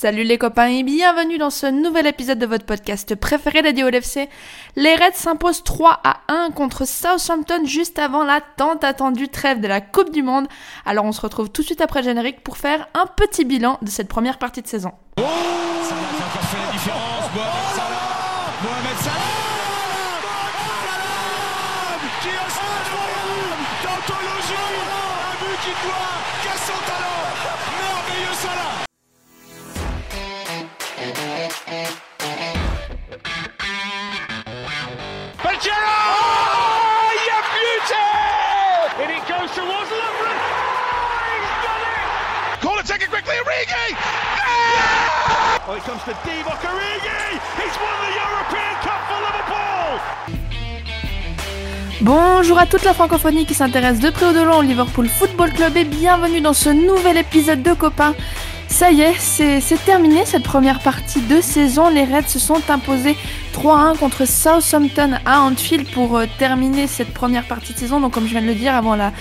Salut les copains et bienvenue dans ce nouvel épisode de votre podcast préféré dédié au. Les Reds s'imposent 3 à 1 contre Southampton juste avant la tant attendue trêve de la Coupe du Monde. Alors on se retrouve tout de suite après le générique pour faire un petit bilan de cette première partie de saison. Quickly, Origi Oh, it comes to Divock Origi He's won the European Cup for Liverpool Bonjour à toute la francophonie qui s'intéresse de près ou de loin au Liverpool Football Club et bienvenue dans ce nouvel épisode de Copains. Ça y est, c'est c'est terminé cette première partie de saison. Les Reds se sont imposés 3-1 contre Southampton à Anfield pour euh, terminer cette première partie de saison. Donc comme je viens de le dire avant la,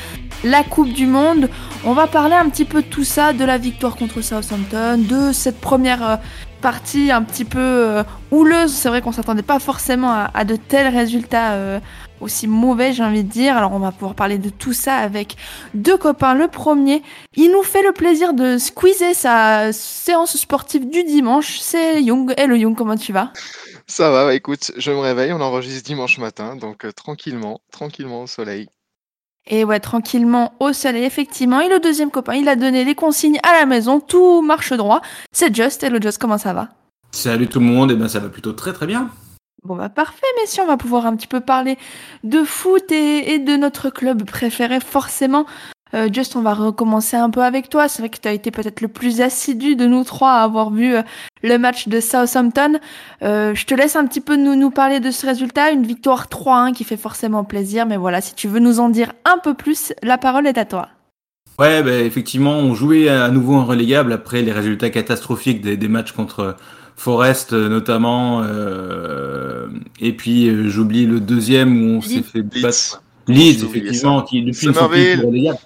Coupe du Monde, on va parler un petit peu de tout ça, de la victoire contre Southampton, de cette première euh, partie un petit peu euh, houleuse. C'est vrai qu'on s'attendait pas forcément à, de tels résultats aussi mauvais, j'ai envie de dire. Alors on va pouvoir parler de tout ça avec deux copains. Le premier, il nous fait le plaisir de squeezer sa séance sportive du dimanche. C'est Young. Hello Young, comment tu vas? Ça va, bah, écoute, je me réveille, on enregistre dimanche matin, donc euh, tranquillement, tranquillement au soleil. Et ouais, tranquillement au soleil, effectivement. Et le deuxième copain, il a donné les consignes à la maison, tout marche droit. C'est Just. Hello Just, comment ça va? Salut tout le monde, et ben ça va plutôt très très bien. Bon bah parfait messieurs, on va pouvoir un petit peu parler de foot et, et de notre club préféré forcément. Euh, Just, on va recommencer un peu avec toi. C'est vrai que tu as été peut-être le plus assidu de nous trois à avoir vu euh, le match de Southampton. Euh, je te laisse un petit peu nous, nous parler de ce résultat. Une victoire 3-1 qui fait forcément plaisir. Mais voilà, si tu veux nous en dire un peu plus, la parole est à toi. Ouais, bah, effectivement, on jouait à nouveau en relégable après les résultats catastrophiques des, des matchs contre Forest notamment. euh, et puis j'oublie le deuxième où on s'est fait battre. Leeds, effectivement, qui depuis ne sont plus relégables.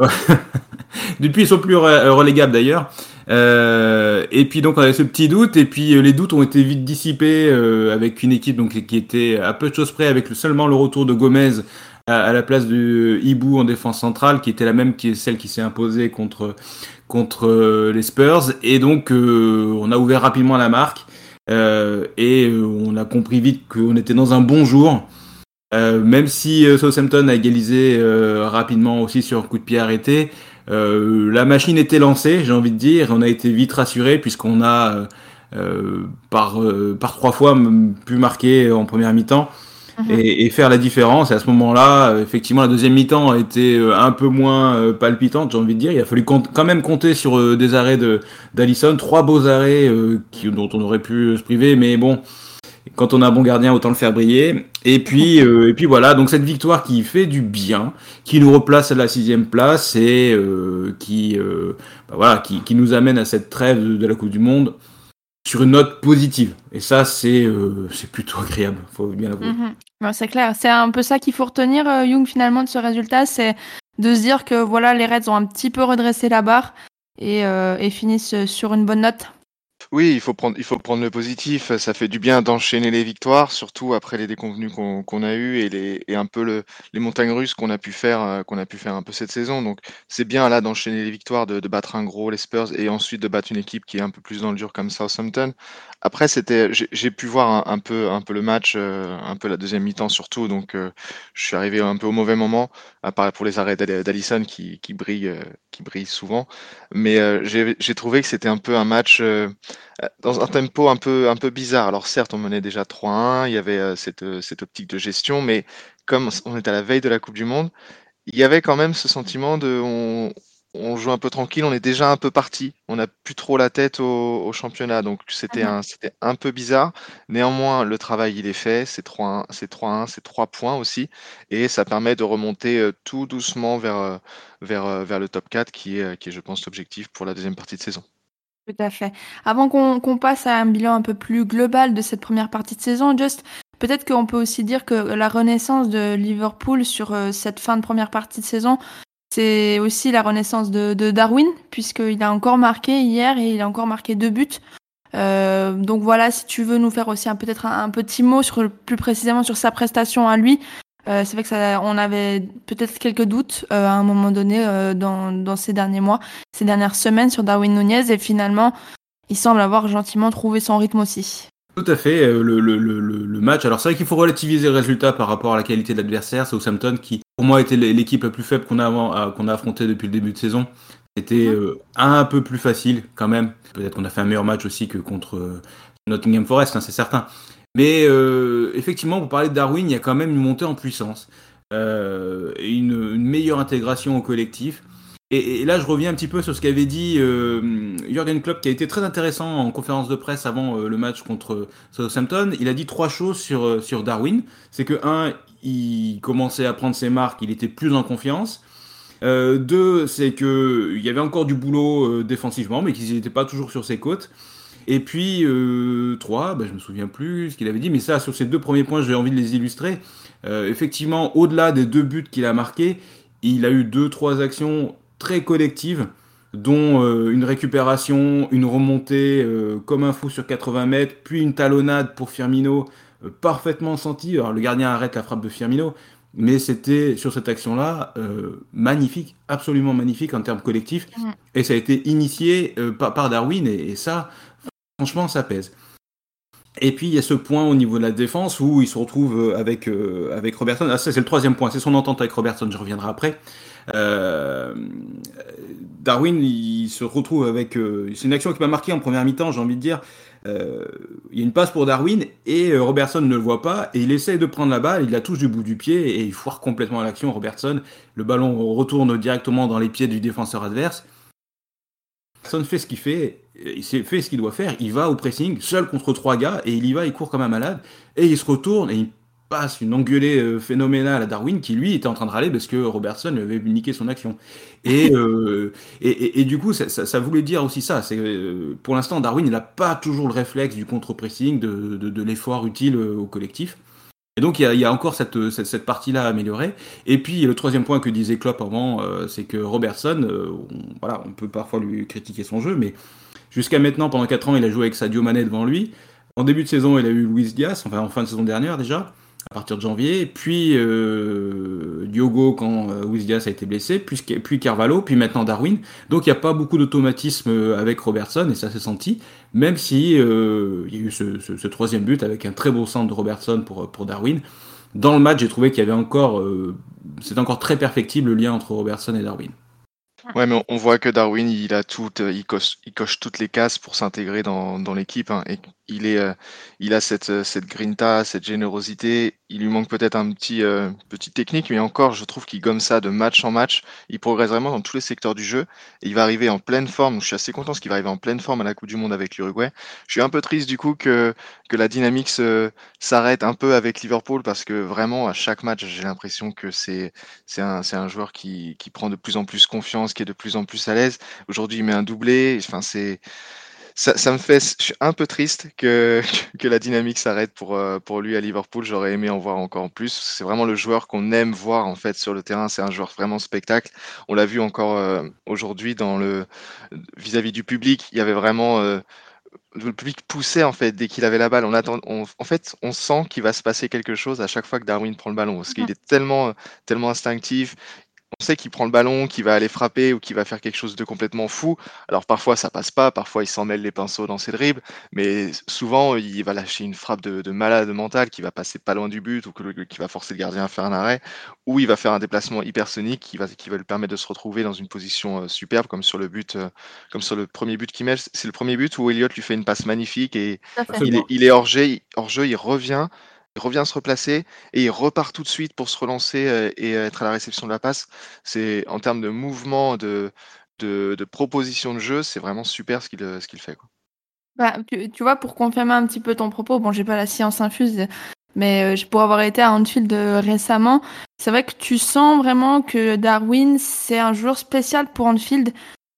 depuis ils sont plus re- relégables d'ailleurs. Euh, et puis donc on avait ce petit doute et puis euh, les doutes ont été vite dissipés euh, avec une équipe donc qui était à peu de choses près avec le- seulement le retour de Gomez à, à la place de Hibou en défense centrale qui était la même qui est celle qui s'est imposée contre contre euh, les Spurs et donc euh, on a ouvert rapidement la marque euh, et euh, on a compris vite qu'on était dans un bon jour. Euh, même si euh, Southampton a égalisé euh, rapidement aussi sur un coup de pied arrêté, euh, la machine était lancée, j'ai envie de dire. On a été vite rassuré puisqu'on a euh, euh, par euh, par trois fois pu marquer en première mi-temps Mhm. et, et faire la différence. Et à ce moment-là, effectivement, la deuxième mi-temps a été un peu moins euh, palpitante, j'ai envie de dire. Il a fallu quand même compter sur euh, des arrêts de d'Alisson, trois beaux arrêts euh, qui, dont on aurait pu se priver, mais bon. Quand on a un bon gardien, autant le faire briller. Et puis, euh, et puis voilà. Donc cette victoire qui fait du bien, qui nous replace à la sixième place et euh, qui, euh, bah voilà, qui, qui nous amène à cette trêve de, de la Coupe du Monde sur une note positive. Et ça, c'est c'est plutôt agréable. Faut bien l'avouer. Mhm. C'est clair, c'est un peu ça qu'il faut retenir, Young, finalement, de ce résultat, c'est de se dire que voilà, les Reds ont un petit peu redressé la barre et, et finissent sur une bonne note. Oui, il faut prendre, il faut prendre le positif. Ça fait du bien d'enchaîner les victoires, surtout après les déconvenus qu'on a eu et les et un peu le, les montagnes russes qu'on a pu faire, euh, qu'on a pu faire un peu cette saison. Donc c'est bien là d'enchaîner les victoires, de, de battre un gros les Spurs et ensuite de battre une équipe qui est un peu plus dans le dur comme Southampton. Après c'était, j'ai pu voir un, peu un peu le match, euh, un peu la deuxième mi-temps surtout. Donc euh, je suis arrivé un peu au mauvais moment, à part pour les arrêts d'Alisson qui qui brille qui brille souvent. Mais j'ai j'ai trouvé que c'était un peu un match. Euh, dans un tempo un peu, un peu bizarre. Alors certes, on menait déjà 3-1, il y avait euh, cette, euh, cette optique de gestion, mais comme on est à la veille de la Coupe du Monde, il y avait quand même ce sentiment de on, on joue un peu tranquille, on est déjà un peu parti, on n'a plus trop la tête au, au championnat, donc c'était Mhm. un, un peu bizarre. Néanmoins, le travail il est fait, c'est 3-1, c'est 3-1, c'est 3 points aussi, et ça permet de remonter tout doucement vers, vers, vers le top 4 qui est, qui est, je pense, l'objectif pour la deuxième partie de saison. Tout à fait. Avant qu'on passe à un bilan un peu plus global de cette première partie de saison, Just, peut-être qu'on peut aussi dire que la renaissance de Liverpool sur euh, cette fin de première partie de saison, c'est aussi la renaissance de, de Darwin, puisqu'il a encore marqué hier et il a encore marqué deux buts. Euh, donc voilà, si tu veux nous faire aussi un peut-être un, petit mot sur plus précisément sur sa prestation à lui. Euh, c'est vrai que ça, on avait peut-être quelques doutes euh, à un moment donné euh, dans, dans ces derniers mois, ces dernières semaines sur Darwin Nunez et finalement il semble avoir gentiment trouvé son rythme aussi. Tout à fait, le, le, le, le match. Alors c'est vrai qu'il faut relativiser le résultat par rapport à la qualité de l'adversaire. C'est Southampton qui, pour moi, était l'équipe la plus faible qu'on a, qu'on a affrontée depuis le début de saison. C'était un peu plus facile quand même. Peut-être qu'on a fait un meilleur match aussi que contre Nottingham Forest, hein, c'est certain. Mais euh, effectivement, pour parler de Darwin, il y a quand même une montée en puissance, euh, une, une, meilleure intégration au collectif. Et, là, je reviens un petit peu sur ce qu'avait dit euh, Jürgen Klopp, qui a été très intéressant en conférence de presse avant euh, le match contre Southampton. Il a dit trois choses sur, sur Darwin. C'est que, un, il commençait à prendre ses marques, il était plus en confiance. Euh, deux, c'est que il y avait encore du boulot euh, défensivement, mais qu'ils n'étaient pas toujours sur ses côtes. Et puis euh, trois, ben, je me souviens plus ce qu'il avait dit, mais ça, sur ces deux premiers points, j'ai envie de les illustrer. Euh, effectivement, au-delà des deux buts qu'il a marqués, il a eu deux, trois actions très collectives, dont euh, une récupération, une remontée comme un fou sur 80 mètres, puis une talonnade pour Firmino parfaitement sentie. Alors le gardien arrête la frappe de Firmino, mais c'était sur cette action-là euh, magnifique, absolument magnifique en termes collectifs. Et ça a été initié euh, par, par, Darwin, et, et, ça, franchement, ça pèse. Et puis il y a ce point au niveau de la défense où il se retrouve euh, avec, euh, avec Robertson. Ah, ça, c'est le troisième point, c'est son entente avec Robertson, je reviendrai après. Euh, Darwin, il se retrouve avec. c'est une action qui m'a marqué en première mi-temps, j'ai envie de dire. Il y a une passe pour Darwin et Robertson ne le voit pas et il essaye de prendre la balle, il la touche du bout du pied et il foire complètement l'action. Robertson, le ballon retourne directement dans les pieds du défenseur adverse. Robertson fait ce qu'il fait, il fait ce qu'il doit faire, il va au pressing, seul contre trois gars et il y va, il court comme un malade et il se retourne et il passe une engueulée euh, phénoménale à Darwin qui lui était en train de râler parce que Robertson lui avait niqué son action. Et, euh, et, et, et, du coup, ça, ça, ça, voulait dire aussi ça. C'est euh, pour l'instant, Darwin il n'a pas toujours le réflexe du contre-pressing, de, de, de l'effort utile au collectif. Et donc il y a, encore cette, cette, partie-là à améliorer. Et puis le troisième point que disait Klopp avant, euh, c'est que Robertson, on, voilà, on peut parfois lui critiquer son jeu, mais jusqu'à maintenant, pendant 4 ans, il a joué avec Sadio Mané devant lui. En début de saison, il a eu Luis Diaz, enfin en fin de saison dernière déjà à partir de janvier, puis euh, Diogo quand euh, a été blessé, puis, Carvalho, puis maintenant Darwin. Donc il n'y a pas beaucoup d'automatisme euh, avec Robertson et ça s'est senti, même si euh, il y a eu ce, troisième but avec un très beau centre de Robertson pour, pour Darwin. Dans le match, j'ai trouvé qu'il y avait encore, c'est encore très perfectible le lien entre Robertson et Darwin. Ouais, mais on voit que Darwin, il a tout, euh, il coche, toutes les cases pour s'intégrer dans, dans l'équipe. Hein, et il est, euh, il a cette, euh, cette grinta, cette générosité. Il lui manque peut-être un petit, euh, petit technique, mais encore, je trouve qu'il gomme ça de match en match. Il progresse vraiment dans tous les secteurs du jeu. Et il va arriver en pleine forme. Je suis assez content parce qu'il va arriver en pleine forme à la Coupe du Monde avec l'Uruguay. Je suis un peu triste du coup que, la dynamique s'arrête un peu avec Liverpool parce que vraiment à chaque match, j'ai l'impression que c'est, un, un joueur qui, qui prend de plus en plus confiance, qui est de plus en plus à l'aise. Aujourd'hui, il met un doublé. Enfin, c'est ça, ça, me fait, je suis un peu triste que, que la dynamique s'arrête pour, euh, pour lui à Liverpool. J'aurais aimé en voir encore en plus. C'est vraiment le joueur qu'on aime voir en fait sur le terrain. C'est un joueur vraiment spectacle. On l'a vu encore euh, aujourd'hui dans le vis-à-vis -vis du public. Il y avait vraiment euh, le public poussait en fait dès qu'il avait la balle. On attend, on, en fait, on sent qu'il va se passer quelque chose à chaque fois que Darwin prend le ballon parce qu'il est tellement, tellement instinctif on sait qu'il prend le ballon, qu'il va aller frapper ou qu'il va faire quelque chose de complètement fou. Alors parfois ça passe pas, parfois il s'en mêle les pinceaux dans ses dribbles, mais souvent il va lâcher une frappe de, de malade mental qui va passer pas loin du but ou que, qui va forcer le gardien à faire un arrêt, ou il va faire un déplacement hypersonique qui va, qui va lui permettre de se retrouver dans une position euh, superbe comme sur le but, euh, comme sur le premier but qu'il met. C'est le premier but où Elliott lui fait une passe magnifique et il est, il est hors jeu, hors jeu, il revient il revient se replacer et il repart tout de suite pour se relancer euh, et être à la réception de la passe. C'est en termes de mouvement, de, de, proposition de jeu, c'est vraiment super ce qu'il qu'il fait. Bah, tu, vois, pour confirmer un petit peu ton propos, bon, j'ai pas la science infuse, mais euh, pour avoir été à Anfield euh, récemment, c'est vrai que tu sens vraiment que Darwin, c'est un joueur spécial pour Anfield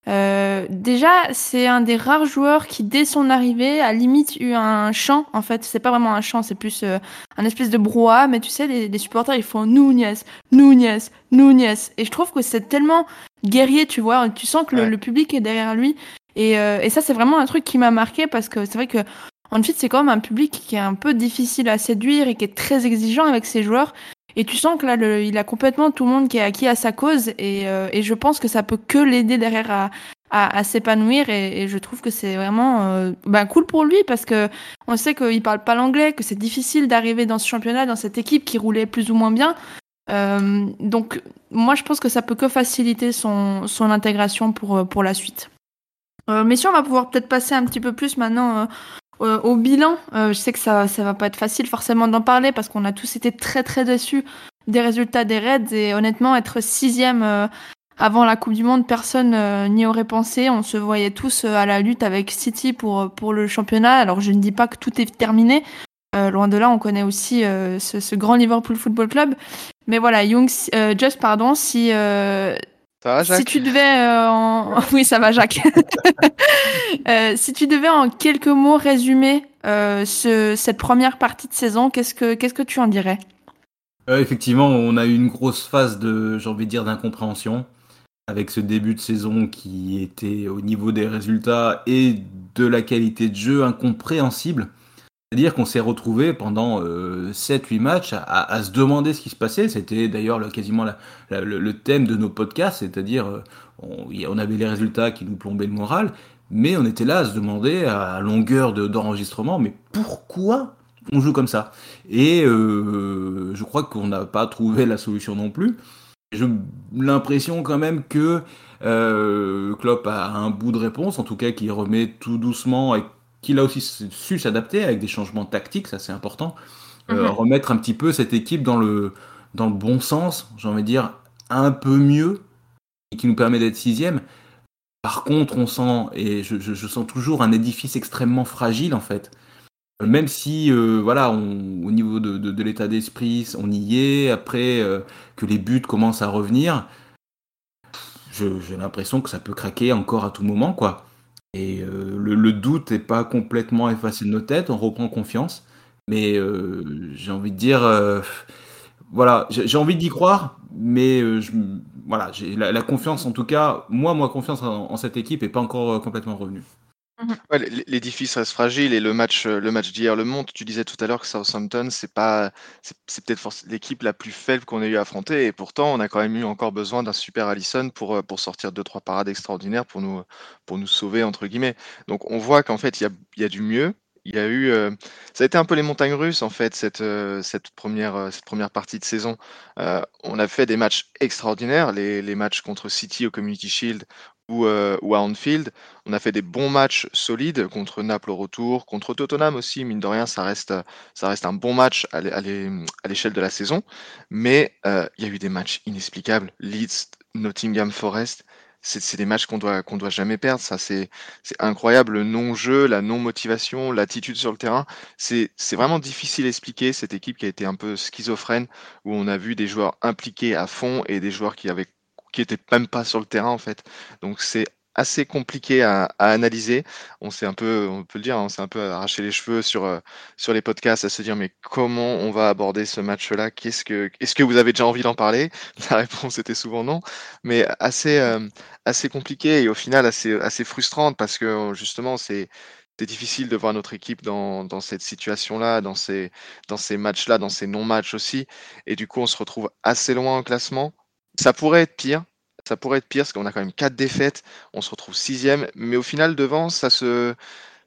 Euh, déjà, c'est un des rares joueurs qui, dès son arrivée, a limite eu un chant. En fait, c'est pas vraiment un chant, c'est plus euh, un espèce de brouhaha. Mais tu sais, les, les supporters, ils font Nunez, Nunez, Nunez. Et je trouve que c'est tellement guerrier, tu vois. Tu sens que le, Ouais. le public est derrière lui. Et, euh, et ça, c'est vraiment un truc qui m'a marqué parce que c'est vrai que Anfield, c'est quand même un public qui est un peu difficile à séduire et qui est très exigeant avec ses joueurs. Et tu sens que là, le- il a complètement tout le monde qui est acquis à sa cause. Et, euh, et je pense que ça peut que l'aider derrière à, à, à s'épanouir. Et, et je trouve que c'est vraiment euh, ben, cool pour lui parce que on sait qu'il parle pas l'anglais, que c'est difficile d'arriver dans ce championnat, dans cette équipe qui roulait plus ou moins bien. Euh, donc, moi, je pense que ça peut que faciliter son, son intégration pour, euh, pour la suite. Euh, messieurs, on va pouvoir peut-être passer un petit peu plus maintenant euh, euh, au bilan. Euh, je sais que ça, ça va pas être facile forcément d'en parler parce qu'on a tous été très très déçus des résultats des Reds et honnêtement être sixième euh, avant la Coupe du Monde, personne euh, n'y aurait pensé. On se voyait tous euh, à la lutte avec City pour pour le championnat. Alors je ne dis pas que tout est terminé. Euh, loin de là, on connaît aussi euh, ce, ce grand Liverpool Football Club. Mais voilà, Young, euh, Just pardon, si euh, Ça va, Jacques si tu devais euh, en... oui ça va Jacques Euh, si tu devais en quelques mots résumer euh, ce, cette première partie de saison qu'est-ce que qu'est-ce que tu en dirais? Euh, effectivement, on a eu une grosse phase de, j'ai envie de dire, d'incompréhension avec ce début de saison qui était au niveau des résultats et de la qualité de jeu incompréhensible. C'est-à-dire qu'on s'est retrouvé pendant euh, 7-8 matchs à, se demander ce qui se passait. C'était d'ailleurs le- quasiment le, thème de nos podcasts, c'est-à-dire euh, on, avait les résultats qui nous plombaient le moral, mais on était là à se demander à longueur de- d'enregistrement, mais pourquoi on joue comme ça? Et euh, je crois qu'on n'a pas trouvé la solution non plus. J'ai l'impression quand même que euh, Klopp a un bout de réponse, en tout cas qui remet tout doucement et qu'il a aussi su s'adapter avec des changements tactiques, ça c'est important. Euh, Mhm. Remettre un petit peu cette équipe dans le, dans le bon sens, j'ai envie de dire un peu mieux, et qui nous permet d'être sixième. Par contre, on sent, et je, je- je sens toujours un édifice extrêmement fragile en fait. Euh, Même si, euh, voilà, on- au niveau de, de- de l'état d'esprit, on y est, après euh, que les buts commencent à revenir, j'ai l'impression que ça peut craquer encore à tout moment, quoi. Et euh, le, doute n'est pas complètement effacé de nos têtes, on reprend confiance. Mais euh, j'ai envie de dire, euh, voilà, j'ai envie d'y croire, mais voilà, j'ai la, confiance, en tout cas, moi, moi, confiance en, en cette équipe n'est pas encore complètement revenue. L- l'édifice reste fragile et le match, euh, le match d'hier le montre. Tu disais tout à l'heure que Southampton, c'est pas, c'est peut-être l'équipe la plus faible qu'on ait eu à affronter et pourtant on a quand même eu encore besoin d'un super Allison pour, euh, pour sortir deux trois parades extraordinaires pour nous, pour nous sauver entre guillemets. Donc on voit qu'en fait il y a, y a du mieux. Il y a eu, euh, ça a été un peu les montagnes russes en fait cette, cette première, cette première partie de saison. On a fait des matchs extraordinaires, les, les matchs contre City au Community Shield ou, euh, ou à Anfield. On a fait des bons matchs solides contre Naples au retour, contre Tottenham aussi, mine de rien, ça reste, ça reste un bon match à l'é- à l'é- à l'échelle de la saison. Mais euh, il y a eu des matchs inexplicables. Leeds, Nottingham Forest, c'est des matchs qu'on doit, qu'on doit jamais perdre. Ça, c'est incroyable. Le non-jeu, la non-motivation, l'attitude sur le terrain. C'est vraiment difficile à expliquer cette équipe qui a été un peu schizophrène, où on a vu des joueurs impliqués à fond et des joueurs qui avaient qui étaient même pas sur le terrain en fait. Donc c'est assez compliqué à, analyser. On s'est un peu, on peut le dire, hein, on s'est un peu arraché les cheveux sur, euh, sur les podcasts à se dire mais comment on va aborder ce match-là? Qu'est-ce que, est-ce que vous avez déjà envie d'en parler? La réponse était souvent non, mais assez, euh, assez compliqué et au final assez, assez frustrante parce que justement c'est c'est difficile de voir notre équipe dans, dans cette situation-là, dans ces, dans ces matchs-là, dans ces non-matchs aussi. Et du coup, on se retrouve assez loin au classement. Ça pourrait être pire. Ça pourrait être pire parce qu'on a quand même quatre défaites. On se retrouve sixième. Mais au final, devant, ça se,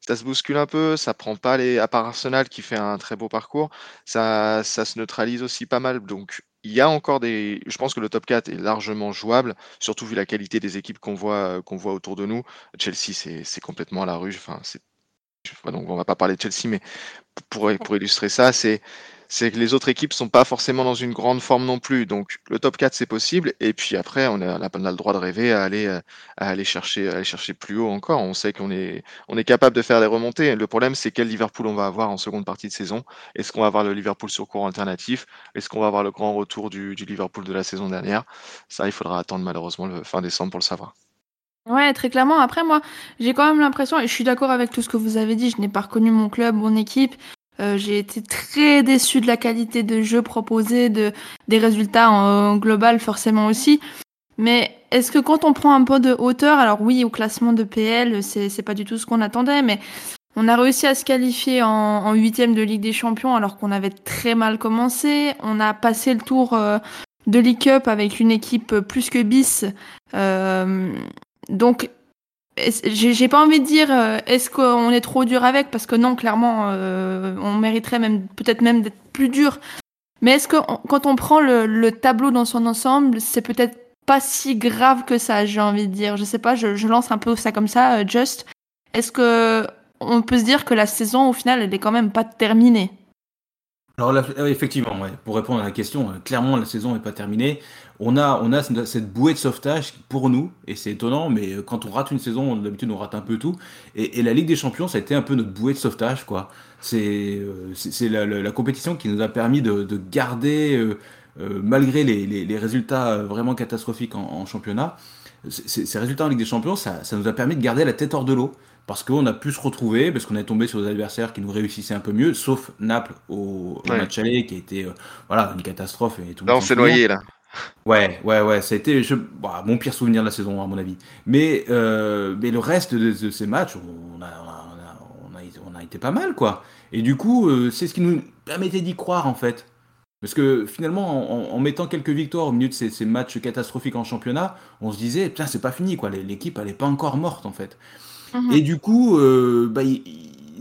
ça se bouscule un peu. Ça prend pas les. À part Arsenal qui fait un très beau parcours, ça, ça se neutralise aussi pas mal. Donc, il y a encore des. Je pense que le top 4 est largement jouable, surtout vu la qualité des équipes qu'on voit, qu'on voit autour de nous. Chelsea, c'est complètement à la rue. Enfin, c'est donc on va pas parler de Chelsea, mais pour, pour illustrer ça, c'est c'est que les autres équipes sont pas forcément dans une grande forme non plus. Donc le top 4 c'est possible, et puis après on a, le droit de rêver à aller chercher plus haut encore. On sait qu'on est on est capable de faire des remontées. Le problème c'est quel Liverpool on va avoir en seconde partie de saison. Est-ce qu'on va avoir le Liverpool sur cours alternatif? Est-ce qu'on va avoir le grand retour du, du Liverpool de la saison dernière? Ça, il faudra attendre malheureusement le fin décembre pour le savoir. Ouais, très clairement. Après, moi, j'ai quand même l'impression, et je suis d'accord avec tout ce que vous avez dit, je n'ai pas reconnu mon club, mon équipe. Euh, j'ai été très déçu de la qualité de jeu proposé, de, des résultats en, global forcément aussi. Mais est-ce que quand on prend un peu de hauteur, alors oui, au classement de PL, c'est pas du tout ce qu'on attendait, mais on a réussi à se qualifier en huitième de Ligue des Champions alors qu'on avait très mal commencé. On a passé le tour euh, de League Cup avec une équipe plus que bis. Euh, donc j'ai pas envie de dire euh, est-ce qu'on est trop dur avec? Parce que non clairement euh, on mériterait même peut-être même d'être plus dur. Mais est-ce que quand on prend le, tableau dans son ensemble c'est peut-être pas si grave que ça j'ai envie de dire. Je sais pas je, lance un peu ça comme ça euh, just. Est-ce que on peut se dire que la saison au final elle est quand même pas terminée? Alors effectivement, pour répondre à la question, clairement la saison n'est pas terminée on a, on a cette bouée de sauvetage pour nous, et c'est étonnant, mais euh, quand on rate une saison, d'habitude on rate un peu tout. Et, la Ligue des Champions, ça a été un peu notre bouée de sauvetage, quoi. C'est euh, la, compétition qui nous a permis de, garder, euh, malgré les, résultats vraiment catastrophiques en, championnat, ces résultats en Ligue des Champions, ça, nous a permis de garder la tête hors de l'eau. Parce qu'on a pu se retrouver, parce qu'on est tombé sur des adversaires qui nous réussissaient un peu mieux, sauf Naples au, match aller, qui a été voilà, une catastrophe. Et tout là, on s'est noyé, là. Ouais, ouais, ouais, ça a été je, bah, mon pire souvenir de la saison, à mon avis. Mais, euh, mais le reste de, ces matchs, on a, on, a, on, a, été pas mal, quoi. Et du coup, euh, c'est ce qui nous permettait d'y croire, en fait. Parce que finalement, en, mettant quelques victoires au milieu de ces, matchs catastrophiques en championnat, on se disait, putain, c'est pas fini, quoi. L'équipe, elle est pas encore morte, en fait. Mhm. Et du coup, euh, bah,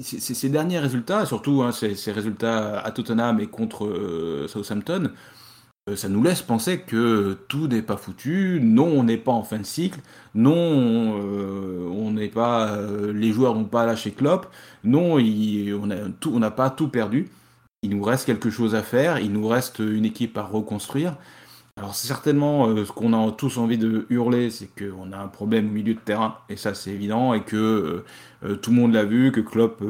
ces derniers résultats, surtout hein, ces, résultats à Tottenham et contre Southampton, euh, ça nous laisse penser que tout n'est pas foutu. Non, on n'est pas en fin de cycle. Non, on n'est pas, euh, les joueurs n'ont pas lâché Klopp. Non, on n'a pas tout perdu. Il nous reste quelque chose à faire. Il nous reste une équipe à reconstruire. Alors certainement, euh, ce qu'on a tous envie de hurler, c'est qu'on a un problème au milieu de terrain, et ça c'est évident, et que tout le monde l'a vu, que Klopp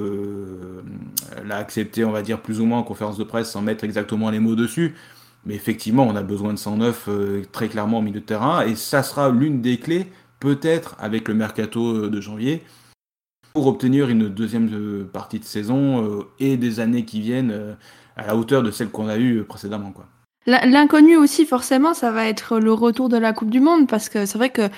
l'a accepté, on va dire plus ou moins en conférence de presse, sans mettre exactement les mots dessus. Mais effectivement, on a besoin de 109 euh, très clairement au milieu de terrain. Et ça sera l'une des clés, peut-être avec le mercato euh, de janvier, pour obtenir une deuxième euh, partie de saison et des années qui viennent à la hauteur de celle qu'on a eue précédemment. Quoi. L'inconnu aussi, forcément, ça va être le retour de la Coupe du Monde, parce que c'est vrai que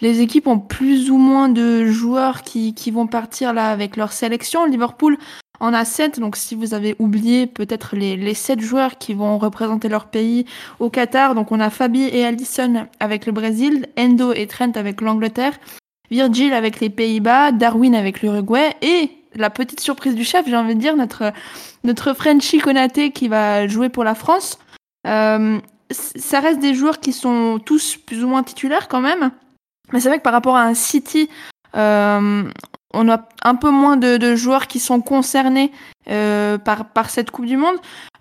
les équipes ont plus ou moins de joueurs qui, qui vont partir là avec leur sélection. Liverpool en a 7, donc si vous avez oublié peut-être les, les 7 joueurs qui vont représenter leur pays au Qatar, donc on a Fabi et Allison avec le Brésil, Endo et Trent avec l'Angleterre, Virgil avec les Pays-Bas, Darwin avec l'Uruguay et la petite surprise du chef, j'ai envie de dire, notre, notre Frenchie Konaté qui va jouer pour la France. Euh, ça reste des joueurs qui sont tous plus ou moins titulaires quand même. Mais c'est vrai que par rapport à un City, euh, on a un peu moins de, joueurs qui sont concernés euh, par, cette Coupe du Monde.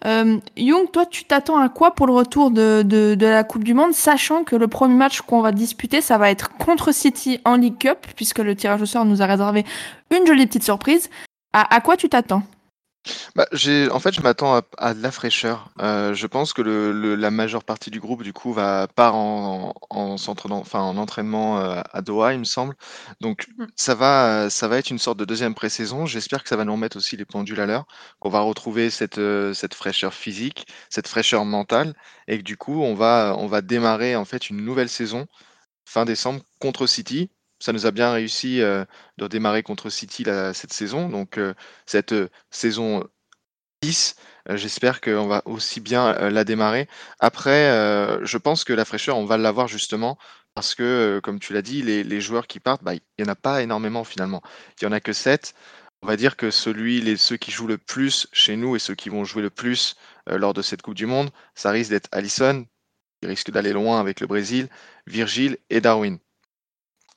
Euh, Young, toi, tu t'attends à quoi pour le retour de, de, la Coupe du Monde, sachant que le premier match qu'on va disputer, ça va être contre City en League Cup, puisque le tirage au sort nous a réservé une jolie petite surprise. à quoi tu t'attends? Bah, j'ai, en fait, je m'attends à, de la fraîcheur. Euh, je pense que le, la majeure partie du groupe, du coup, va part en, en, enfin, en entraînement euh, à Doha, il me semble. Donc, mmh. ça va, ça va être une sorte de deuxième pré-saison. J'espère que ça va nous remettre aussi les pendules à l'heure, qu'on va retrouver cette, euh, cette fraîcheur physique, cette fraîcheur mentale, et que du coup, on va, on va démarrer en fait une nouvelle saison fin décembre contre City ça nous a bien réussi de démarrer contre City cette saison. Donc cette saison 10, j'espère qu'on va aussi bien la démarrer. Après, je pense que la fraîcheur, on va l'avoir justement parce que, comme tu l'as dit, les, joueurs qui partent, bah, il n'y en a pas énormément finalement. Il n'y en a que 7. On va dire que celui, ceux qui jouent le plus chez nous et ceux qui vont jouer le plus lors de cette Coupe du Monde, ça risque d'être Allison, qui risque d'aller loin avec le Brésil, Virgile et Darwin.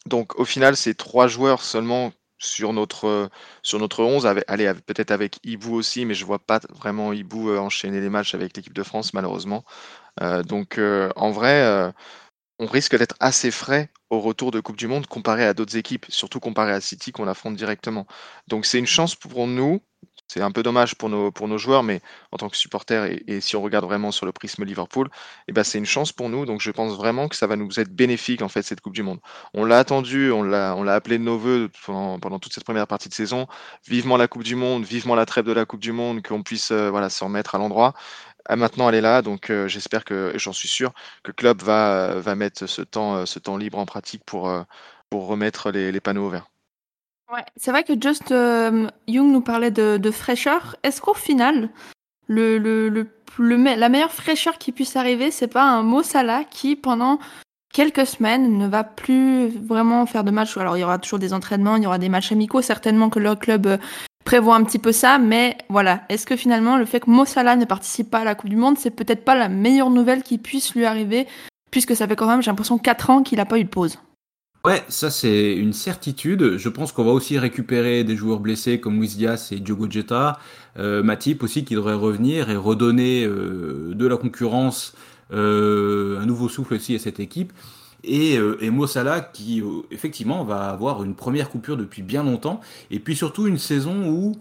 Donc au final, c'est trois joueurs seulement sur notre, sur notre 11. allez, peut-être avec Ibu aussi, mais je vois pas vraiment Ibu enchaîner les matchs avec l'équipe de France, malheureusement. Euh, donc en vrai, on risque d'être assez frais au retour de Coupe du Monde comparé à d'autres équipes, surtout comparé à City qu'on affronte directement. Donc c'est une chance pour nous, c'est un peu dommage pour nos, joueurs, mais en tant que supporter, et, si on regarde vraiment sur le prisme Liverpool, eh ben, c'est une chance pour nous. Donc je pense vraiment que ça va nous être bénéfique, en fait, cette Coupe du Monde. On l'a attendu, on l'a, appelé de nos voeux pendant, toute cette première partie de saison. Vivement la Coupe du Monde, vivement la trêve de la Coupe du Monde, qu'on puisse euh, voilà, s'en mettre à l'endroit. Maintenant, elle est là, donc euh, j'espère que, j'en suis sûr, que Club va, va mettre ce temps, libre en pratique pour, euh, pour remettre les, les panneaux au vert. Ouais, c'est vrai que Just euh, Young nous parlait de, de fraîcheur. Est-ce qu'au final, le, le, le, le, la meilleure fraîcheur qui puisse arriver, c'est pas un Mo Salah qui, pendant quelques semaines, ne va plus vraiment faire de matchs Alors, il y aura toujours des entraînements, il y aura des matchs amicaux, certainement que le club euh, prévoit un petit peu ça, mais voilà. Est-ce que finalement, le fait que Mo Salah ne participe pas à la Coupe du Monde, c'est peut-être pas la meilleure nouvelle qui puisse lui arriver, puisque ça fait quand même, j'ai l'impression, 4 ans qu'il n'a pas eu de pause? Ouais, ça c'est une certitude. Je pense qu'on va aussi récupérer des joueurs blessés comme Luis Diaz et Diogo Jetta. Euh, Matip aussi qui devrait revenir et redonner euh, de la concurrence, euh, un nouveau souffle aussi à cette équipe. Et, euh, et Mo Salah qui effectivement va avoir une première coupure depuis bien longtemps. Et puis surtout une saison où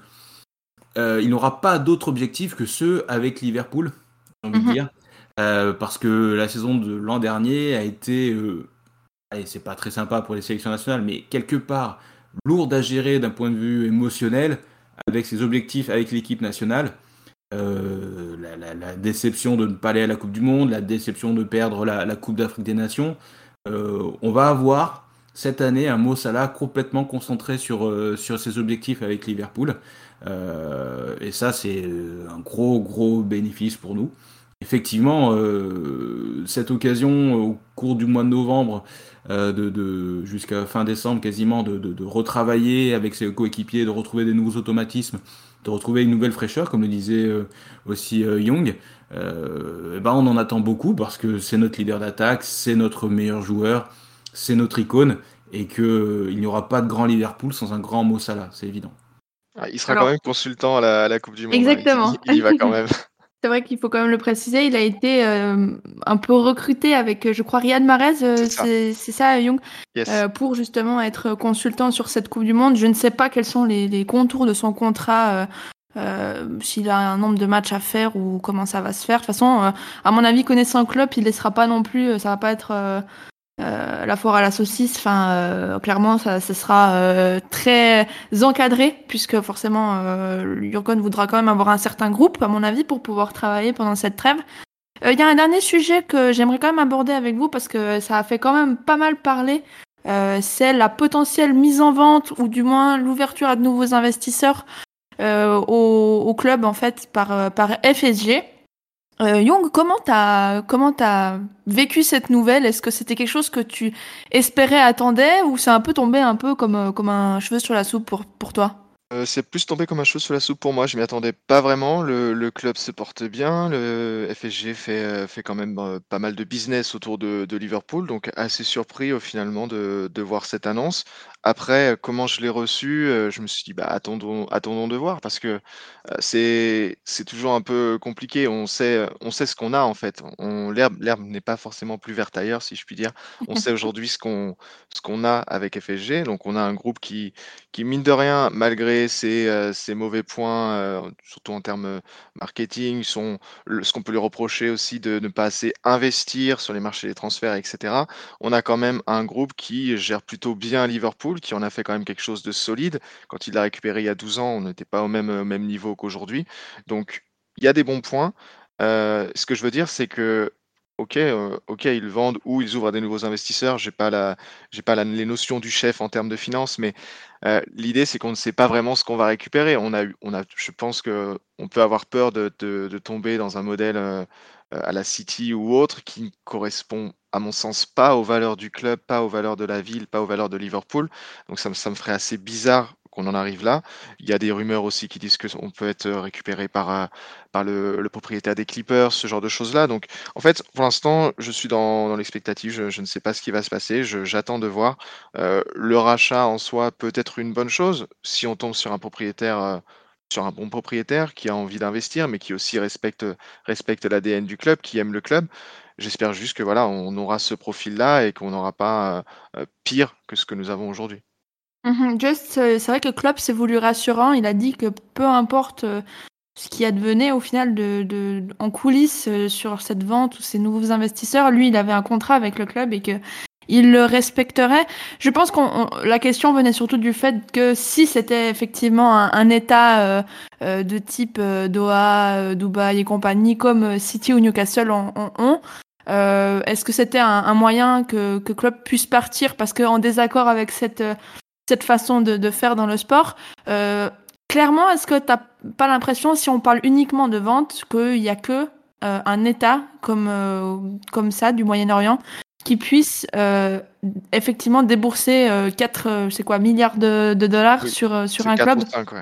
il n'aura pas d'autre objectif que ceux avec Liverpool, j'ai envie de Mhm. dire. Parce que la saison de l'an dernier a été allez, c'est pas très sympa pour les sélections nationales, mais quelque part lourde à gérer d'un point de vue émotionnel avec ses objectifs avec l'équipe nationale. Euh, la, déception de ne pas aller à la Coupe du Monde, la déception de perdre la, Coupe d'Afrique des Nations. Euh, on va avoir cette année un Mo Salah complètement concentré sur, euh, sur ses objectifs avec Liverpool. Et ça, c'est un gros, gros bénéfice pour nous. Effectivement, cette occasion au cours du mois de novembre, de, de, jusqu'à fin décembre quasiment, de, de, de retravailler avec ses coéquipiers, de retrouver des nouveaux automatismes, de retrouver une nouvelle fraîcheur, comme le disait euh, aussi euh, Young, euh, eh ben on en attend beaucoup parce que c'est notre leader d'attaque, c'est notre meilleur joueur, c'est notre icône, et qu'il euh, il n'y aura pas de grand Liverpool sans un grand Mo Salah, c'est évident. Ah, il sera Alors- quand même consultant à la, à la Coupe du Monde. hein. Exactement. Il, il y va quand même. C'est vrai qu'il faut quand même le préciser. Il a été euh, un peu recruté avec, je crois, Riyad Mahrez. euh, C'est ça. Young, Yes. euh, pour justement être consultant sur cette Coupe du Monde. Je ne sais pas quels sont les, les contours de son contrat, euh, euh, s'il a un nombre de matchs à faire ou comment ça va se faire. De toute façon, euh, à mon avis, connaissant le club, il laissera pas non plus. Ça va pas être euh, la foire à la saucisse. Enfin, euh, clairement, ça, ce sera euh, très encadré puisque forcément, euh, voudra quand même avoir un certain groupe, à mon avis, pour pouvoir travailler pendant cette trêve. Il y a un dernier sujet que j'aimerais quand même aborder avec vous parce que ça a fait quand même pas mal parler. C'est la potentielle mise en vente ou du moins l'ouverture à de nouveaux investisseurs au, au club en fait par, par FSG. Euh, Young, comment t'as comment t'as vécu cette nouvelle? Est-ce que c'était quelque chose que tu espérais, attendais, ou c'est un peu tombé un peu comme euh, comme un cheveu sur la soupe pour toi? Euh, c'est plus tombé comme un cheveu sur la soupe pour moi. Je m'y attendais pas vraiment. Le, club se porte bien. Le FSG fait, quand même pas mal de business autour de, Liverpool. Donc assez surpris finalement de voir cette annonce. Après, euh, comment je l'ai reçu, euh, je me suis dit bah attendons, attendons de voir parce que euh, c'est toujours un peu compliqué. On sait on sait ce qu'on a en fait. L'herbe n'est pas forcément plus verte ailleurs si je puis dire. On sait aujourd'hui ce qu'on a avec FSG. Donc on a un groupe qui qui mine de rien, malgré ses, ses mauvais points, surtout en termes marketing, son, ce qu'on peut lui reprocher aussi de ne pas assez investir sur les marchés des transferts, etc. On a quand même un groupe qui gère plutôt bien Liverpool, qui en a fait quand même quelque chose de solide. Quand il l'a récupéré il y a 12 ans, on n'était pas au même, au même niveau qu'aujourd'hui. Donc il y a des bons points. Euh, ce que je veux dire, c'est que Ok, euh, ok, ils vendent ou ils ouvrent à des nouveaux investisseurs. J'ai pas pas les notions du chef en termes de finances, mais euh, l'idée, c'est qu'on ne sait pas vraiment ce qu'on va récupérer. On a je pense que on peut avoir peur de, tomber dans un modèle euh, euh, à la City ou autre qui ne correspond, à mon sens, pas aux valeurs du club, pas aux valeurs de la ville, pas aux valeurs de Liverpool. Donc ça, me- ça me ferait assez bizarre qu'on en arrive là. Il y a des rumeurs aussi qui disent qu'on peut être récupéré par, euh, par le, propriétaire des Clippers, ce genre de choses-là. Donc en fait, pour l'instant, je suis dans, dans l'expectative. Je, je ne sais pas ce qui va se passer. J'attends de voir. Euh, le rachat en soi peut être une bonne chose si on tombe sur un propriétaire, euh, sur un bon propriétaire qui a envie d'investir, mais qui aussi respecte, respecte l'ADN du club, qui aime le club. J'espère juste que voilà, on aura ce profil-là et qu'on n'aura pas euh, pire que ce que nous avons aujourd'hui. Mhm, Just, c'est vrai que Klopp s'est voulu rassurant. Il a dit que peu importe euh, ce qui advenait au final en coulisses euh, sur cette vente ou ces nouveaux investisseurs, lui, il avait un contrat avec le club et que il le respecterait. Je pense on- la question venait surtout du fait que si c'était effectivement un, État de type Doha, Dubaï et compagnie, comme City ou Newcastle en ont, euh, est-ce que c'était un, un moyen que, que Klopp puisse partir parce qu'en désaccord avec cette cette façon de, de faire dans le sport. Euh, clairement, est-ce que tu n'as pas l'impression, si on parle uniquement de vente, qu'il n'y a que euh, un État comme, euh, comme ça du Moyen-Orient qui puisse euh, effectivement débourser euh, 4 euh, c'est quoi, milliards de, de dollars Oui, sur, sur un 4 club ou 5, ouais.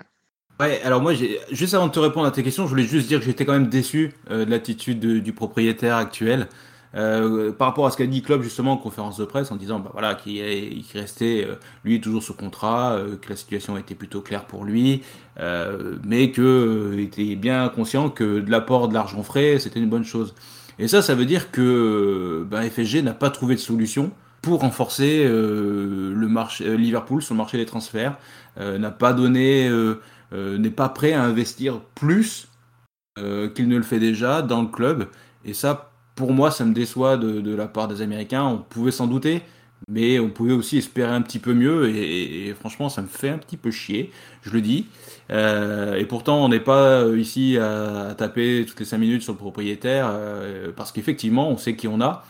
Ouais, alors moi, juste avant de te répondre à tes questions, je voulais juste dire que j'étais quand même déçu euh, de l'attitude de- du propriétaire actuel euh, par rapport à ce qu'a dit Klopp justement en conférence de presse en disant bah voilà qu'il est- qu'il restait euh, lui toujours sous contrat, euh, que la situation était plutôt claire pour lui, mais que il était bien conscient que de l'apport de l'argent frais c'était une bonne chose. Et ça, ça veut dire que bah, FSG n'a pas trouvé de solution pour renforcer le marché Liverpool sur le marché des transferts, n'a pas donné n'est pas prêt à investir plus qu'il ne le fait déjà dans le club. Et ça, pour moi, ça me déçoit de, la part des Américains. On pouvait s'en douter, mais on pouvait aussi espérer un petit peu mieux. Et, franchement, ça me fait un petit peu chier, je le dis. Euh, et pourtant, on n'est pas euh, ici à, taper toutes les 5 minutes sur le propriétaire, euh, parce qu'effectivement, on sait qui on a.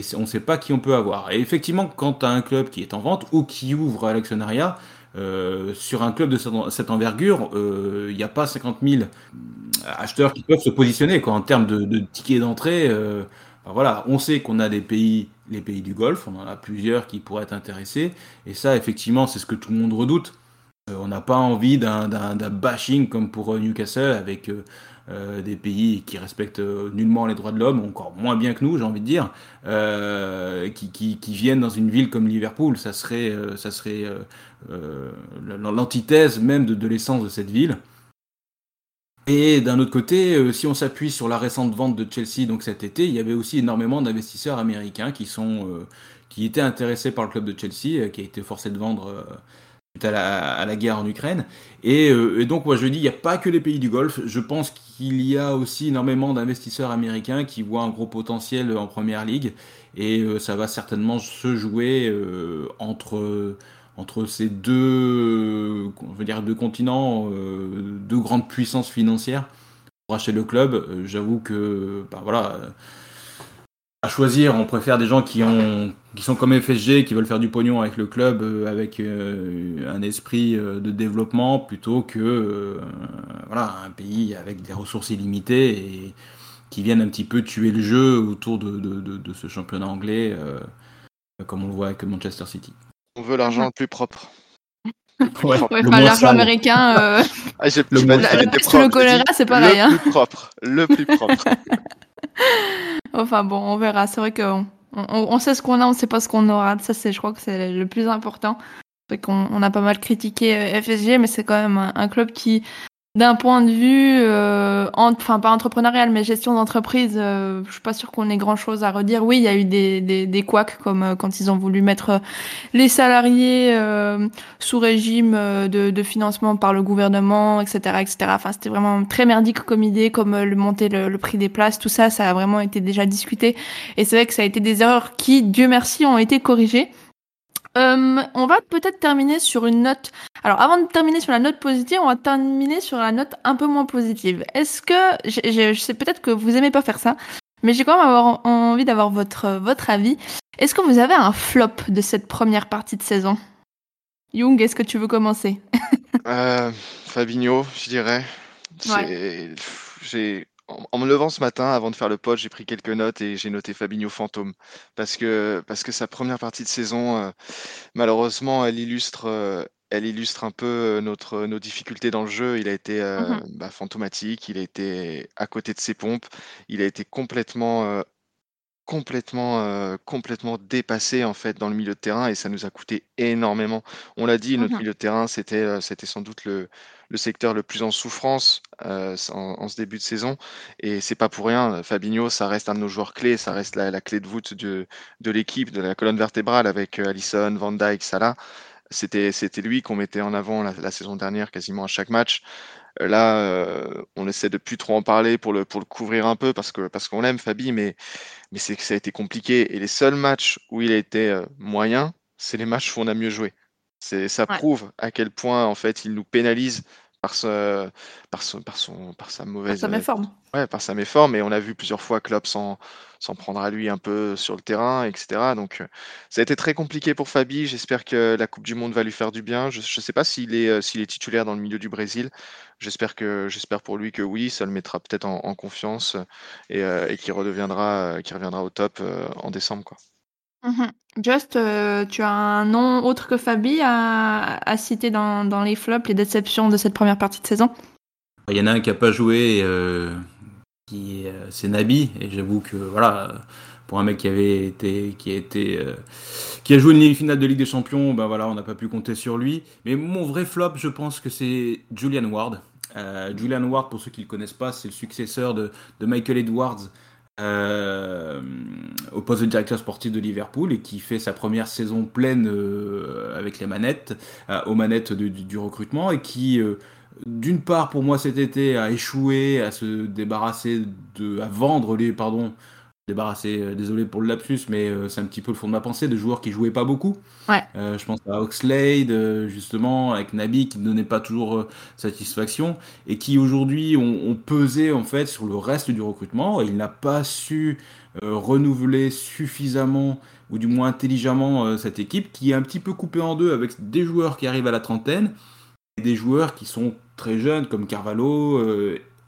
Et on ne sait pas qui on peut avoir. Et effectivement, quand tu as un club qui est en vente ou qui ouvre à l'actionnariat, euh, sur un club de cette, envergure, il n'y a pas 50 000 acheteurs qui peuvent se positionner quoi, en termes de, tickets d'entrée. euh, voilà, on sait qu'on a des pays, les pays du Golfe, on en a plusieurs qui pourraient être intéressés, et ça, effectivement, c'est ce que tout le monde redoute. Euh, on n'a pas envie d'un bashing comme pour euh, Newcastle avec euh, des pays qui respectent euh, nullement les droits de l'homme, encore moins bien que nous, j'ai envie de dire, euh, qui, qui, viennent dans une ville comme Liverpool. Ça serait, ça serait l'antithèse même de, de l'essence de cette ville. Et d'un autre côté, si on s'appuie sur la récente vente de Chelsea donc cet été, il y avait aussi énormément d'investisseurs américains qui sont qui étaient intéressés par le club de Chelsea, qui a été forcé de vendre à la, guerre en Ukraine. Et, euh, donc moi je dis, il n'y a pas que les pays du Golfe. Je pense qu'il y a aussi énormément d'investisseurs américains qui voient un gros potentiel en première ligue, et euh, ça va certainement se jouer euh, entre entre ces deux, on va dire deux continents, deux grandes puissances financières pour acheter le club. J'avoue que, ben voilà, à choisir, on préfère des gens qui ont, qui sont comme FSG, qui veulent faire du pognon avec le club, euh, avec euh, un esprit euh, de développement, plutôt que, euh, voilà, un pays avec des ressources illimitées et qui viennent un petit peu tuer le jeu autour de, de, de, de ce championnat anglais, euh, comme on le voit avec Manchester City. On veut l'argent le plus propre. Ouais, Ouais, le enfin, moins l'argent américain, euh, Ah, Le le choléra, c'est pareil. Hein. Le plus propre. Le plus propre. Enfin bon, on verra. C'est vrai qu'on on, sait ce qu'on a, on sait pas ce qu'on aura. Ça, c'est, je crois que c'est le plus important. Qu'on on a pas mal critiqué euh, FSG, mais c'est quand même un club qui, d'un point de vue, euh, en- enfin pas entrepreneurial, mais gestion d'entreprise, euh, je suis pas sûre qu'on ait grand chose à redire. Oui, il y a eu des, des, des couacs comme euh, quand ils ont voulu mettre euh, les salariés euh, sous régime euh, de, de financement par le gouvernement, etc., etc. Enfin, c'était vraiment très merdique comme idée, comme le monter le, le prix des places, tout ça, ça a vraiment été déjà discuté. Et c'est vrai que ça a été des erreurs qui, Dieu merci, ont été corrigées. Euh, on va peut-être terminer sur une note. Alors, avant de terminer sur la note positive, on va terminer sur la note un peu moins positive. Est-ce que, je sais peut-être que vous aimez pas faire ça, mais j'ai quand même avoir envie d'avoir votre votre avis. Est-ce que vous avez un flop de cette première partie de saison? Young, est-ce que tu veux commencer? Euh, Fabinho, je dirais. J'ai en, en me levant ce matin, avant de faire le pod, j'ai pris quelques notes et j'ai noté Fabinho fantôme parce que parce que sa première partie de saison, euh, malheureusement, elle illustre euh, elle illustre un peu euh, notre nos difficultés dans le jeu. Il a été euh, Mhm. bah, fantomatique, il a été à côté de ses pompes, il a été complètement euh, complètement, heu, complètement dépassé, en fait, dans le milieu de terrain et ça nous a coûté énormément. On l'a dit, notre Mmh milieu de terrain, c'était, heu, c'était sans doute le le secteur le plus en souffrance, heu, s en en ce début de saison et c'est pas pour rien. Fabinho, ça reste un de nos joueurs clés, ça reste la la clé de voûte de de l'équipe, de la colonne vertébrale avec, Alisson, Van Dijk, Salah. C'était c'était lui qu'on mettait en avant la, la, saison dernière quasiment à chaque match. Là, euh, on essaie de plus trop en parler pour le, pour le couvrir un peu parce que parce qu'on aime Fabi, mais, mais c'est que ça a été compliqué. Et les seuls matchs où il a été euh, moyen, c'est les matchs où on a mieux joué. C'est, ça prouve à quel point en fait il nous pénalise par, ce, par, son, par, son, par sa mauvaise. Par sa méforme. Ouais, par sa méforme. Et on a vu plusieurs fois Klopp s'en, s'en prendre à lui un peu sur le terrain, etc. Donc ça a été très compliqué pour Fabi. J'espère que la Coupe du Monde va lui faire du bien. Je ne sais pas s'il est, s'il est titulaire dans le milieu du Brésil. J'espère que j'espère pour lui que oui, ça le mettra peut-être en, en, confiance et, et qu'il redeviendra, qu'il reviendra au top en décembre. Quoi. Mmh Just, euh, tu as un nom autre que Fabi à, à citer dans, dans, les flops, les déceptions de cette première partie de saison? Il y en a un qui n'a pas joué, euh, qui euh, c'est Nabi, et j'avoue que voilà, pour un mec qui avait été, qui a euh, joué une finale de Ligue des Champions, ben voilà, on n'a pas pu compter sur lui. Mais mon vrai flop, je pense que c'est Julian Ward. Euh, Julian Ward, pour ceux qui ne le connaissent pas, c'est le successeur de, Michael Edwards au poste de directeur sportif de Liverpool et qui fait sa première saison pleine avec les manettes, aux manettes du, recrutement et qui, d'une part pour moi cet été, a échoué à se débarrasser de, à vendre les, pardon, débarrasser, euh, désolé pour le lapsus, mais euh, c'est un petit peu le fond de ma pensée, de joueurs qui jouaient pas beaucoup. Ouais. Euh, je pense à Oxlade, justement, avec Nabi qui ne donnait pas toujours satisfaction et qui aujourd'hui ont, ont, pesé en fait sur le reste du recrutement. Et il n'a pas su renouveler suffisamment ou du moins intelligemment cette équipe qui est un petit peu coupée en deux avec des joueurs qui arrivent à la trentaine des joueurs qui sont très jeunes comme Carvalho,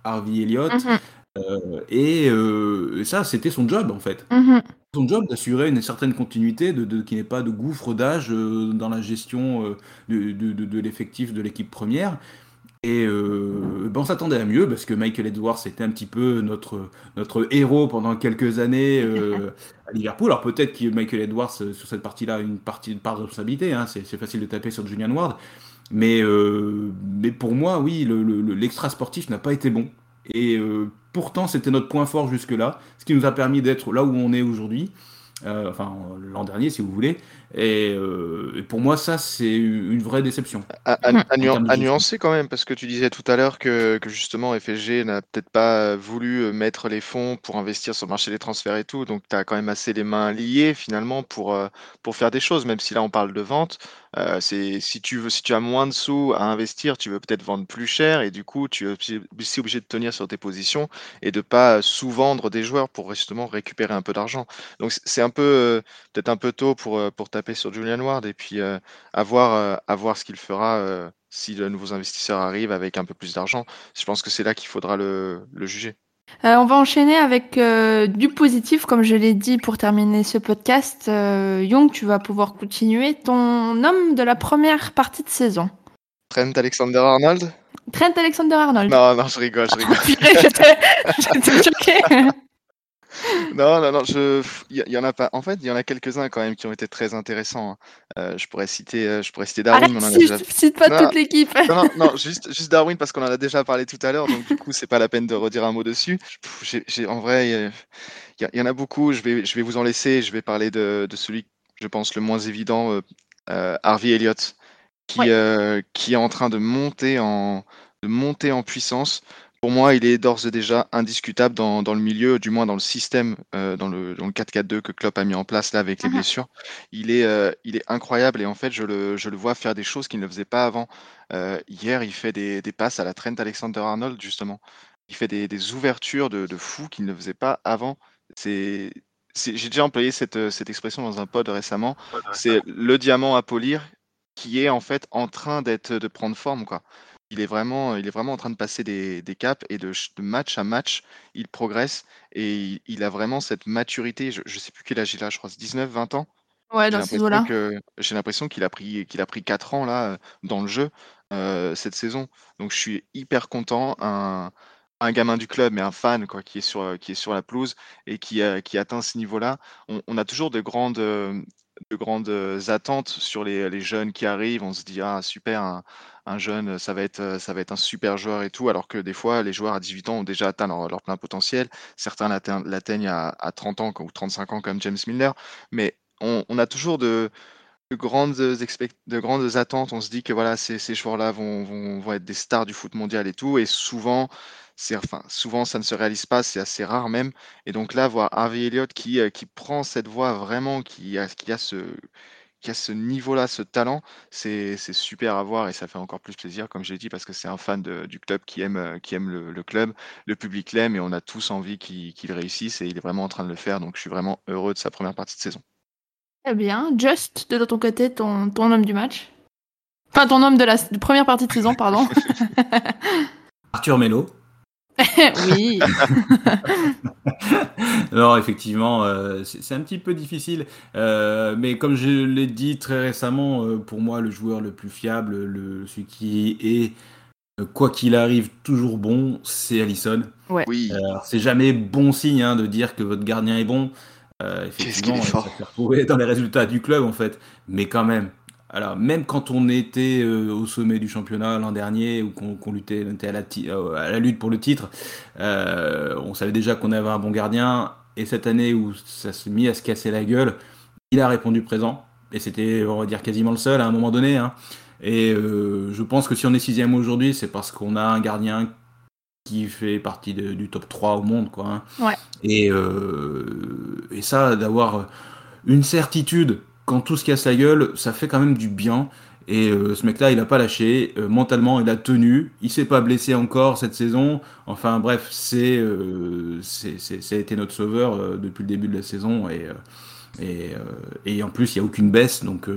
Harvey Elliott. Mm -hmm. Euh, et euh, ça, c'était son job en fait. Mm -hmm. Son job d'assurer une certaine continuité, de, de qu'il n'y ait pas de gouffre d'âge euh, dans la gestion de, l'effectif de l'équipe première. Et ben on s'attendait à mieux parce que Michael Edwards était un petit peu notre, notre héros pendant quelques années à Liverpool. Alors peut-être que Michael Edwards, sur cette partie-là, une partie de part de responsabilité. Hein, c'est facile de taper sur Julian Ward. Mais, mais pour moi, oui, l'extra le, le, sportif n'a pas été bon. Et euh, pourtant, c'était notre point fort jusque-là, ce qui nous a permis d'être là où on est aujourd'hui. Euh, enfin, l'an dernier, si vous voulez. Et, euh, et, pour moi, ça, c'est une vraie déception. À, à, à, nu à, nuancer quand même, parce que tu disais tout à l'heure que, que, justement, FSG n'a peut-être pas voulu mettre les fonds pour investir sur le marché des transferts et tout. Donc, tu as quand même assez les mains liées, finalement, pour, pour faire des choses, même si là, on parle de vente. C'est si tu veux, si tu as moins de sous à investir, tu veux peut-être vendre plus cher et du coup, tu es aussi obligé de tenir sur tes positions et de pas sous-vendre des joueurs pour justement récupérer un peu d'argent. Donc c'est un peu peut-être un peu tôt pour pour taper sur Julian Ward et puis à voir à voir ce qu'il fera si de nouveaux investisseurs arrivent avec un peu plus d'argent. Je pense que c'est là qu'il faudra le, le juger. Euh, on va enchaîner avec euh, du positif, comme je l'ai dit pour terminer ce podcast. Euh, Young, tu vas pouvoir continuer. Ton homme de la première partie de saison. Trent Alexander-Arnold? Trent Alexander-Arnold. Non, non, je rigole, je rigole. J'étais choqué. Non, non, non, je, il y, en a pas. En fait, il y en a quelques-uns quand même qui ont été très intéressants. Hein. Euh, je pourrais citer, euh, je pourrais citer Darwin. Arrête, on en a déjà... cite pas non, toute l'équipe. non, non, non, juste, juste Darwin parce qu'on en a déjà parlé tout à l'heure, donc du coup, c'est pas la peine de redire un mot dessus. En vrai, il y, y, en a beaucoup. Je vais, je vais vous en laisser. Je vais parler de, de celui, je pense, le moins évident, euh, euh Harvey Elliott, qui, ouais. qui est en train de monter en, de monter en puissance pour moi, il est d'ores et déjà indiscutable dans, dans, le milieu, du moins dans le système, euh, dans le, le 4-4-2 que Klopp a mis en place là avec les uh -huh. blessures. Il est, euh, il est incroyable et en fait, je le, je le vois faire des choses qu'il ne faisait pas avant. Euh, hier, il fait des, des, passes à la Trent Alexander-Arnold, justement. Il fait des, des ouvertures de, de fou qu'il ne faisait pas avant. C'est, j'ai déjà employé cette, cette expression dans un pod récemment. C'est le diamant à polir qui est en fait en train d'être de prendre forme, quoi il est vraiment, il est vraiment en train de passer des, des caps et de, de, match à match, il progresse et il, il a vraiment cette maturité. Je ne sais plus quel âge il a, je crois, 19, 20 ans. Ouais, dans ces là J'ai l'impression qu'il a pris qu'il a pris 4 ans là dans le jeu euh, cette saison. Donc je suis hyper content. Un, un gamin du club, mais un fan quoi, qui est sur qui est sur la pelouse et qui, atteint ce niveau-là. On, on, a toujours de grandes de grandes attentes sur les, jeunes qui arrivent. On se dit ah super un, un, jeune ça va être ça va être un super joueur et tout, alors que des fois les joueurs à 18 ans ont déjà atteint leur, plein potentiel. Certains l'atteignent à, à, 30 ans ou 35 ans comme James Miller, mais on, a toujours de de grandes, de grandes attentes. On se dit que voilà, ces, ces joueurs-là vont, vont, vont, être des stars du foot mondial et tout. Et souvent, enfin, souvent ça ne se réalise pas, c'est assez rare même. Et donc là, voir Harvey Elliott qui, qui prend cette voie vraiment, qui a, qui a ce, qui a ce niveau-là, ce talent, c'est super à voir et ça fait encore plus plaisir, comme je l'ai dit, parce que c'est un fan de, du club qui aime, qui aime le, le club, le public l'aime et on a tous envie qu'il réussisse et il est vraiment en train de le faire. Donc je suis vraiment heureux de sa première partie de saison. Très bien. Just, de ton côté, ton, ton homme du match? Enfin, ton homme de la de première partie de saison, pardon. Arthur Melo. oui. non, effectivement, euh, c'est un petit peu difficile. Euh, mais comme je l'ai dit très récemment, euh, pour moi, le joueur le plus fiable, le, celui qui est, quoi qu'il arrive, toujours bon, c'est Allison. Ouais. Oui. c'est jamais bon signe hein, de dire que votre gardien est bon. effectivement, est fort. ça fait dans les résultats du club, en fait. Mais quand même, alors, même quand on était euh, au sommet du championnat l'an dernier ou qu'on luttait, était à la, euh, à la, lutte pour le titre, euh, on savait déjà qu'on avait un bon gardien. Et cette année où ça s'est mis à se casser la gueule, il a répondu présent. Et c'était, on va dire, quasiment le seul à un moment donné. Hein. Et euh, je pense que si on est sixième aujourd'hui, c'est parce qu'on a un gardien qui fait partie de, du top 3 au monde. Quoi, hein. ouais. et, et ça, d'avoir une certitude quand tout se casse la gueule, ça fait quand même du bien. Et euh, ce mec-là, il n'a pas lâché. Euh, mentalement, il a tenu. Il s'est pas blessé encore cette saison. Enfin bref, c'est, euh, c'est, a été notre sauveur euh, depuis le début de la saison. Et, et, et, en plus, il n'y a aucune baisse donc,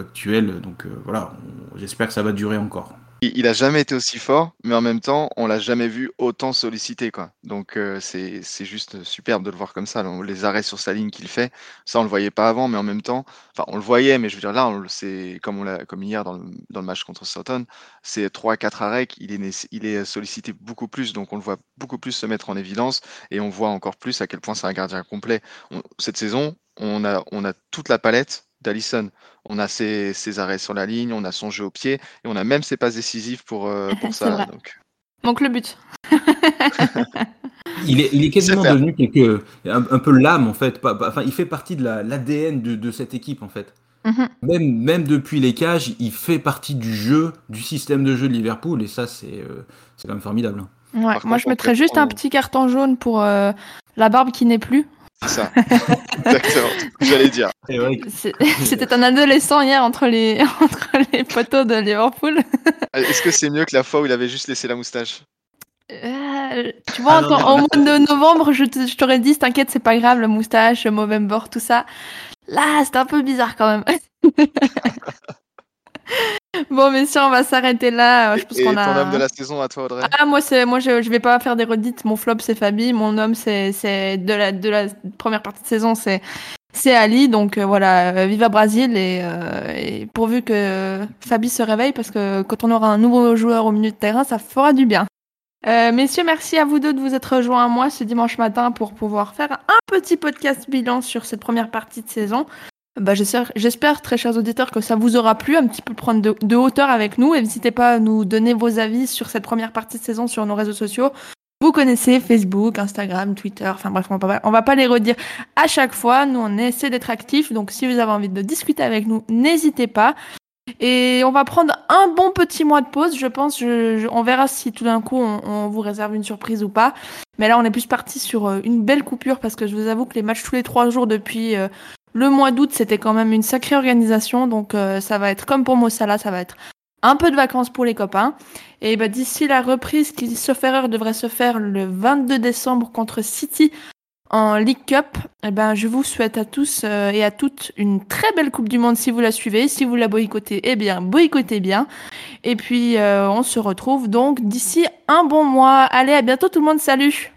actuelle. Donc voilà, j'espère que ça va durer encore il a jamais été aussi fort, mais en même temps, on l'a jamais vu autant sollicité, quoi. Donc euh, c'est juste superbe de le voir comme ça. Les arrêts sur sa ligne qu'il fait, ça on le voyait pas avant, mais en même temps, enfin on le voyait, mais je veux dire là, c'est comme on l'a comme hier dans le, dans le match contre Sutton, c'est trois quatre arrêts, il est il est sollicité beaucoup plus, donc on le voit beaucoup plus se mettre en évidence et on voit encore plus à quel point c'est un gardien complet. On, cette saison, on a on a toute la palette d'Alisson. On a ses, ses, arrêts sur la ligne, on a son jeu au pied, et on a même ses passes décisives pour, euh, pour ça. Donc. donc. le but. il, est, il est quasiment devenu quelque, un, un peu l'âme en fait. Enfin, il fait partie de l'ADN la, de, de, cette équipe en fait. Mm -hmm. même, même depuis les cages, il fait partie du jeu, du système de jeu de Liverpool, et ça c'est euh, quand même formidable. Hein. Ouais, moi je mettrais juste un petit carton jaune pour euh, la barbe qui n'est plus. C'est ça. Exactement. J'allais dire. C'était un adolescent hier entre les, entre les poteaux de Liverpool. Est-ce que c'est mieux que la fois où il avait juste laissé la moustache? Euh, Tu vois, ah, non, non, au mois de novembre, je t'aurais dit, t'inquiète, c'est pas grave, la moustache, Movember, tout ça. Là, c'était un peu bizarre quand même. Bon, messieurs, on va s'arrêter là. Je pense et qu'on ton a... homme de la saison à toi, Audrey Ah, moi, c'est, moi je, je vais pas faire des redites. Mon flop, c'est Fabi. Mon homme, c'est, c'est de, la, de la première partie de saison, c'est, c'est Ali. Donc euh, voilà, euh, viva Brasil. Et, euh, et pourvu que Fabi se réveille, parce que quand on aura un nouveau joueur au milieu de terrain, ça fera du bien. Euh, messieurs, merci à vous deux de vous être rejoints à moi ce dimanche matin pour pouvoir faire un petit podcast bilan sur cette première partie de saison. Bah, j'espère, très chers auditeurs, que ça vous aura plu, un petit peu prendre de, hauteur avec nous. Et n'hésitez pas à nous donner vos avis sur cette première partie de saison sur nos réseaux sociaux. Vous connaissez Facebook, Instagram, Twitter, enfin bref, on va, on va pas les redire à chaque fois. Nous, on essaie d'être actifs. Donc, si vous avez envie de discuter avec nous, n'hésitez pas. Et on va prendre un bon petit mois de pause, je pense. Je, on verra si tout d'un coup on, on, vous réserve une surprise ou pas. Mais là, on est plus parti sur une belle coupure parce que je vous avoue que les matchs tous les trois jours depuis euh, le mois d'août, c'était quand même une sacrée organisation. Donc euh, ça va être comme pour Mossala, ça va être un peu de vacances pour les copains. Et bah, d'ici la reprise qui, sauf erreur, devrait se faire le 22 décembre contre City en League Cup, eh ben, je vous souhaite à tous euh, et à toutes une très belle Coupe du Monde si vous la suivez. Si vous la boycottez, eh bien, boycottez bien. Et puis, euh, on se retrouve donc d'ici un bon mois. Allez, à bientôt tout le monde. Salut